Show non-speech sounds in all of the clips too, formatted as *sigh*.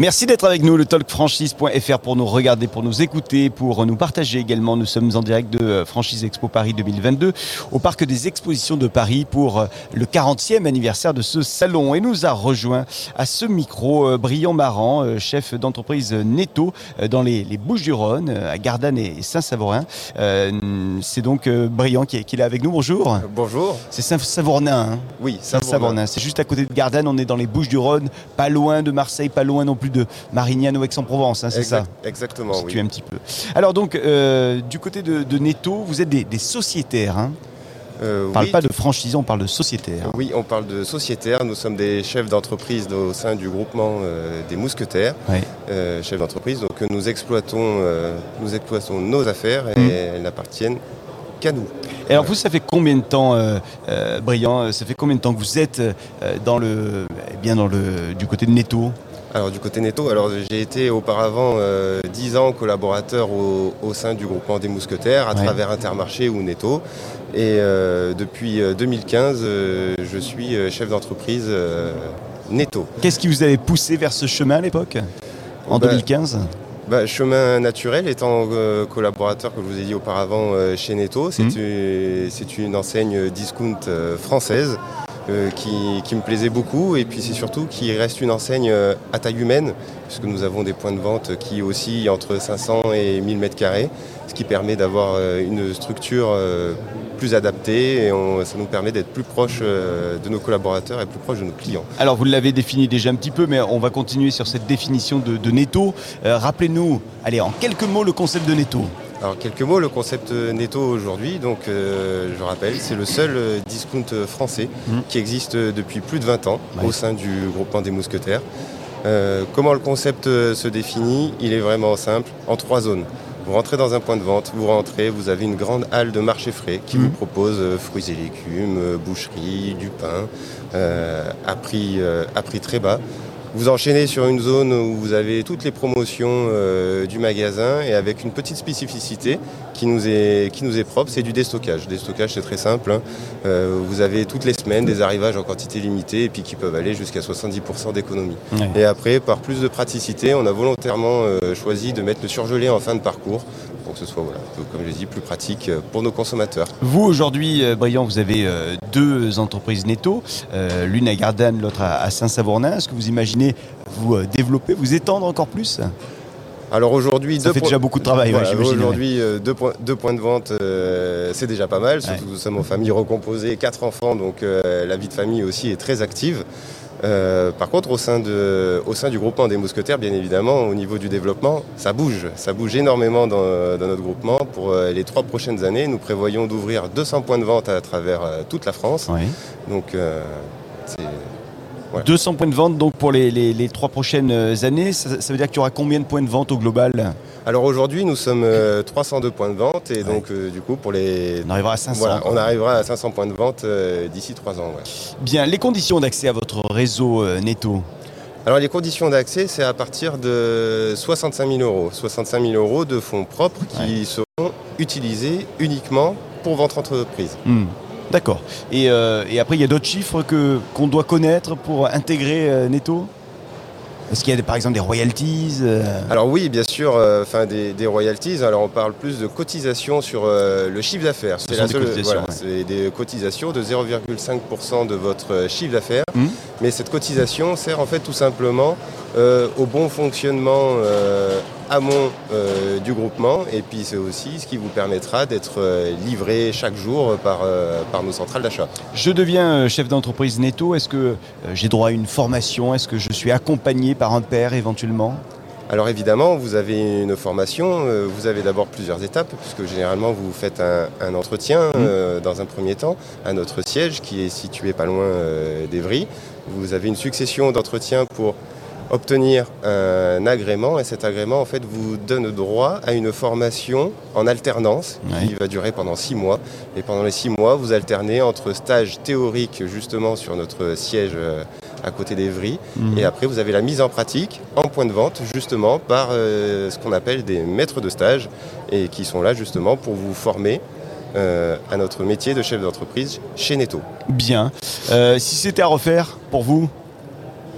Merci d'être avec nous, le talkfranchise.fr pour nous regarder, pour nous écouter, pour nous partager également. Nous sommes en direct de euh, Franchise Expo Paris 2022 au Parc des Expositions de Paris pour euh, le 40e anniversaire de ce salon. Et nous a rejoint à ce micro euh, Brillant Maran, chef d'entreprise Netto dans les, Bouches-du-Rhône, à Gardanne et Saint-Savorin. C'est donc Brillant qui est, là avec nous. Bonjour. Bonjour. C'est Saint-Savornin. Hein? Oui, Saint-Savornin. C'est juste à côté de Gardanne. On est dans les Bouches-du-Rhône, pas loin de Marseille, pas loin non plus de Marignane ou Aix-en-Provence, hein, c'est ça Exactement, oui. un petit peu. Alors donc, euh, du côté de, Netto, vous êtes des, sociétaires. Hein euh, on ne parle pas de franchisés, on parle de sociétaires. Oui, on parle de sociétaires. Nous sommes des chefs d'entreprise au sein du groupement euh, des mousquetaires. chefs d'entreprise, donc nous exploitons, nous exploitons nos affaires et mmh. elles n'appartiennent qu'à nous. Et alors vous, ça fait combien de temps, Brillant, ça fait combien de temps que vous êtes dans le, eh bien dans le, du côté de Netto? Alors du côté Netto, alors j'ai été auparavant euh, 10 ans collaborateur au, sein du groupement des mousquetaires à travers Intermarché ou Netto. Et euh, depuis 2015, euh, je suis chef d'entreprise Netto. Qu'est-ce qui vous avait poussé vers ce chemin à l'époque En 2015 bah, bah, chemin naturel, étant collaborateur, comme je vous ai dit auparavant, chez Netto, c'est mmh. une, enseigne discount française euh, qui, me plaisait beaucoup et puis c'est surtout qu'il reste une enseigne euh, à taille humaine puisque nous avons des points de vente qui oscillent entre 500 et 1000 mètres carrés ce qui permet d'avoir euh, une structure plus adaptée et ça nous permet d'être plus proche de nos collaborateurs et plus proche de nos clients. Alors vous l'avez défini déjà un petit peu mais on va continuer sur cette définition de, de Netto. Rappelez-nous, allez en quelques mots le concept de Netto. Alors quelques mots, le concept Netto aujourd'hui, donc euh, je rappelle, c'est le seul euh, discount français mmh. qui existe depuis plus de 20 ans au sein du groupement des mousquetaires. Euh, comment le concept se définit? Il est vraiment simple, en trois zones. Vous rentrez dans un point de vente, vous rentrez, vous avez une grande halle de marché frais qui mmh. vous propose fruits et légumes, boucherie, du pain, à, prix, à prix très bas. Vous enchaînez sur une zone où vous avez toutes les promotions euh, du magasin et avec une petite spécificité qui nous est, qui nous est propre, c'est du déstockage. Déstockage, c'est très simple. Hein. Euh, vous avez toutes les semaines des arrivages en quantité limitée et puis qui peuvent aller jusqu'à 70% d'économie. Et après, par plus de praticité, on a volontairement euh, choisi de mettre le surgelé en fin de parcours pour que ce soit, voilà, comme je dis, plus pratique pour nos consommateurs. Vous, aujourd'hui, Briand, vous avez deux entreprises netto, l'une à Gardanne, l'autre à Saint-Savournin. Est-ce que vous imaginez vous euh, développer, vous étendre encore plus alors aujourd'hui, ça fait déjà beaucoup de travail. aujourd'hui, euh, deux, points, de vente, euh, c'est déjà pas mal. Surtout nous sommes en famille recomposée, quatre enfants, donc la vie de famille aussi est très active. par contre, au sein, de, au sein du groupement des mousquetaires, bien évidemment, au niveau du développement, ça bouge. Ça bouge énormément dans, notre groupement. Pour les trois prochaines années, nous prévoyons d'ouvrir 200 points de vente à travers toute la France. Donc, c'est 200 points de vente donc pour les, trois prochaines années. Ça, veut dire qu'il y aura combien de points de vente au global? Alors aujourd'hui, nous sommes 302 euh, points de vente et donc euh, du coup pour les... On arrivera à 500. on arrivera à 500 points de vente euh, d'ici 3 ans. Bien, les conditions d'accès à votre réseau Netto? Alors les conditions d'accès, c'est à partir de 65 000 euros. 65 000 euros de fonds propres qui seront utilisés uniquement pour votre entreprise. Hmm. D'accord. Euh, et, après, il y a d'autres chiffres que, qu'on doit connaître pour intégrer euh, Netto est-ce qu'il y a par exemple des royalties euh? Alors oui, bien sûr, enfin des, royalties. Alors on parle plus de cotisations sur le chiffre d'affaires. C'est la seule, voilà, c'est des cotisations de 0,5% de votre chiffre d'affaires. Mmh. Mais cette cotisation sert en fait tout simplement au bon fonctionnement amont euh, du groupement et puis c'est aussi ce qui vous permettra d'être euh, livré chaque jour par, euh, par nos centrales d'achat. Je deviens chef d'entreprise netto, est-ce que j'ai droit à une formation? Est-ce que je suis accompagné par un père éventuellement? Alors évidemment, vous avez une formation, vous avez d'abord plusieurs étapes, puisque généralement vous faites un, entretien mmh. dans un premier temps à notre siège qui est situé pas loin d'Evry. Vous avez une succession d'entretiens pour obtenir un agrément et cet agrément en fait vous donne droit à une formation en alternance qui va durer pendant six mois et pendant les six mois vous alternez entre stage théorique justement sur notre siège euh, à côté d'Evry mhm. et après vous avez la mise en pratique en point de vente justement par euh, ce qu'on appelle des maîtres de stage et qui sont là justement pour vous former euh, à notre métier de chef d'entreprise chez Netto. Bien. Euh, si c'était à refaire pour vous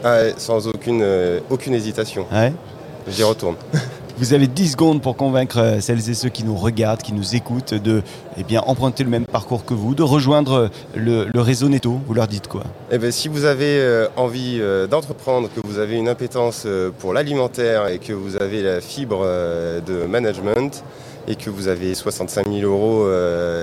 ah, Sans aucune, aucune hésitation. Ouais. J'y retourne. *laughs* Vous avez 10 secondes pour convaincre euh, celles et ceux qui nous regardent, qui nous écoutent, de eh bien, emprunter le même parcours que vous, de rejoindre le, réseau Netto. Vous leur dites quoi? Eh bien, Si vous avez euh, envie euh, d'entreprendre, que vous avez une impétence pour l'alimentaire et que vous avez la fibre de management, et que vous avez 65 000 euros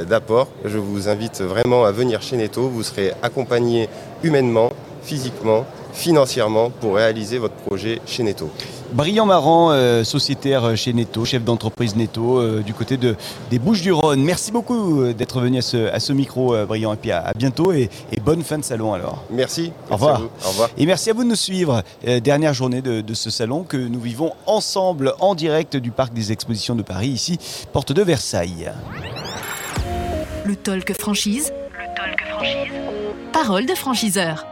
d'apport, je vous invite vraiment à venir chez Netto. Vous serez accompagné humainement, physiquement, financièrement pour réaliser votre projet chez Netto. Brillant Marant, euh, sociétaire chez Netto, chef d'entreprise Netto euh, du côté de, des Bouches-du-Rhône. Merci beaucoup euh, d'être venu à ce, micro, Brillant, et puis à, bientôt et, bonne fin de salon alors. Merci. Au revoir. Au revoir. Et merci à vous de nous suivre. dernière journée de, de, ce salon que nous vivons ensemble en direct du Parc des Expositions de Paris, ici, porte de Versailles. Le Talk Franchise. Le Talk Franchise. Parole de franchiseur.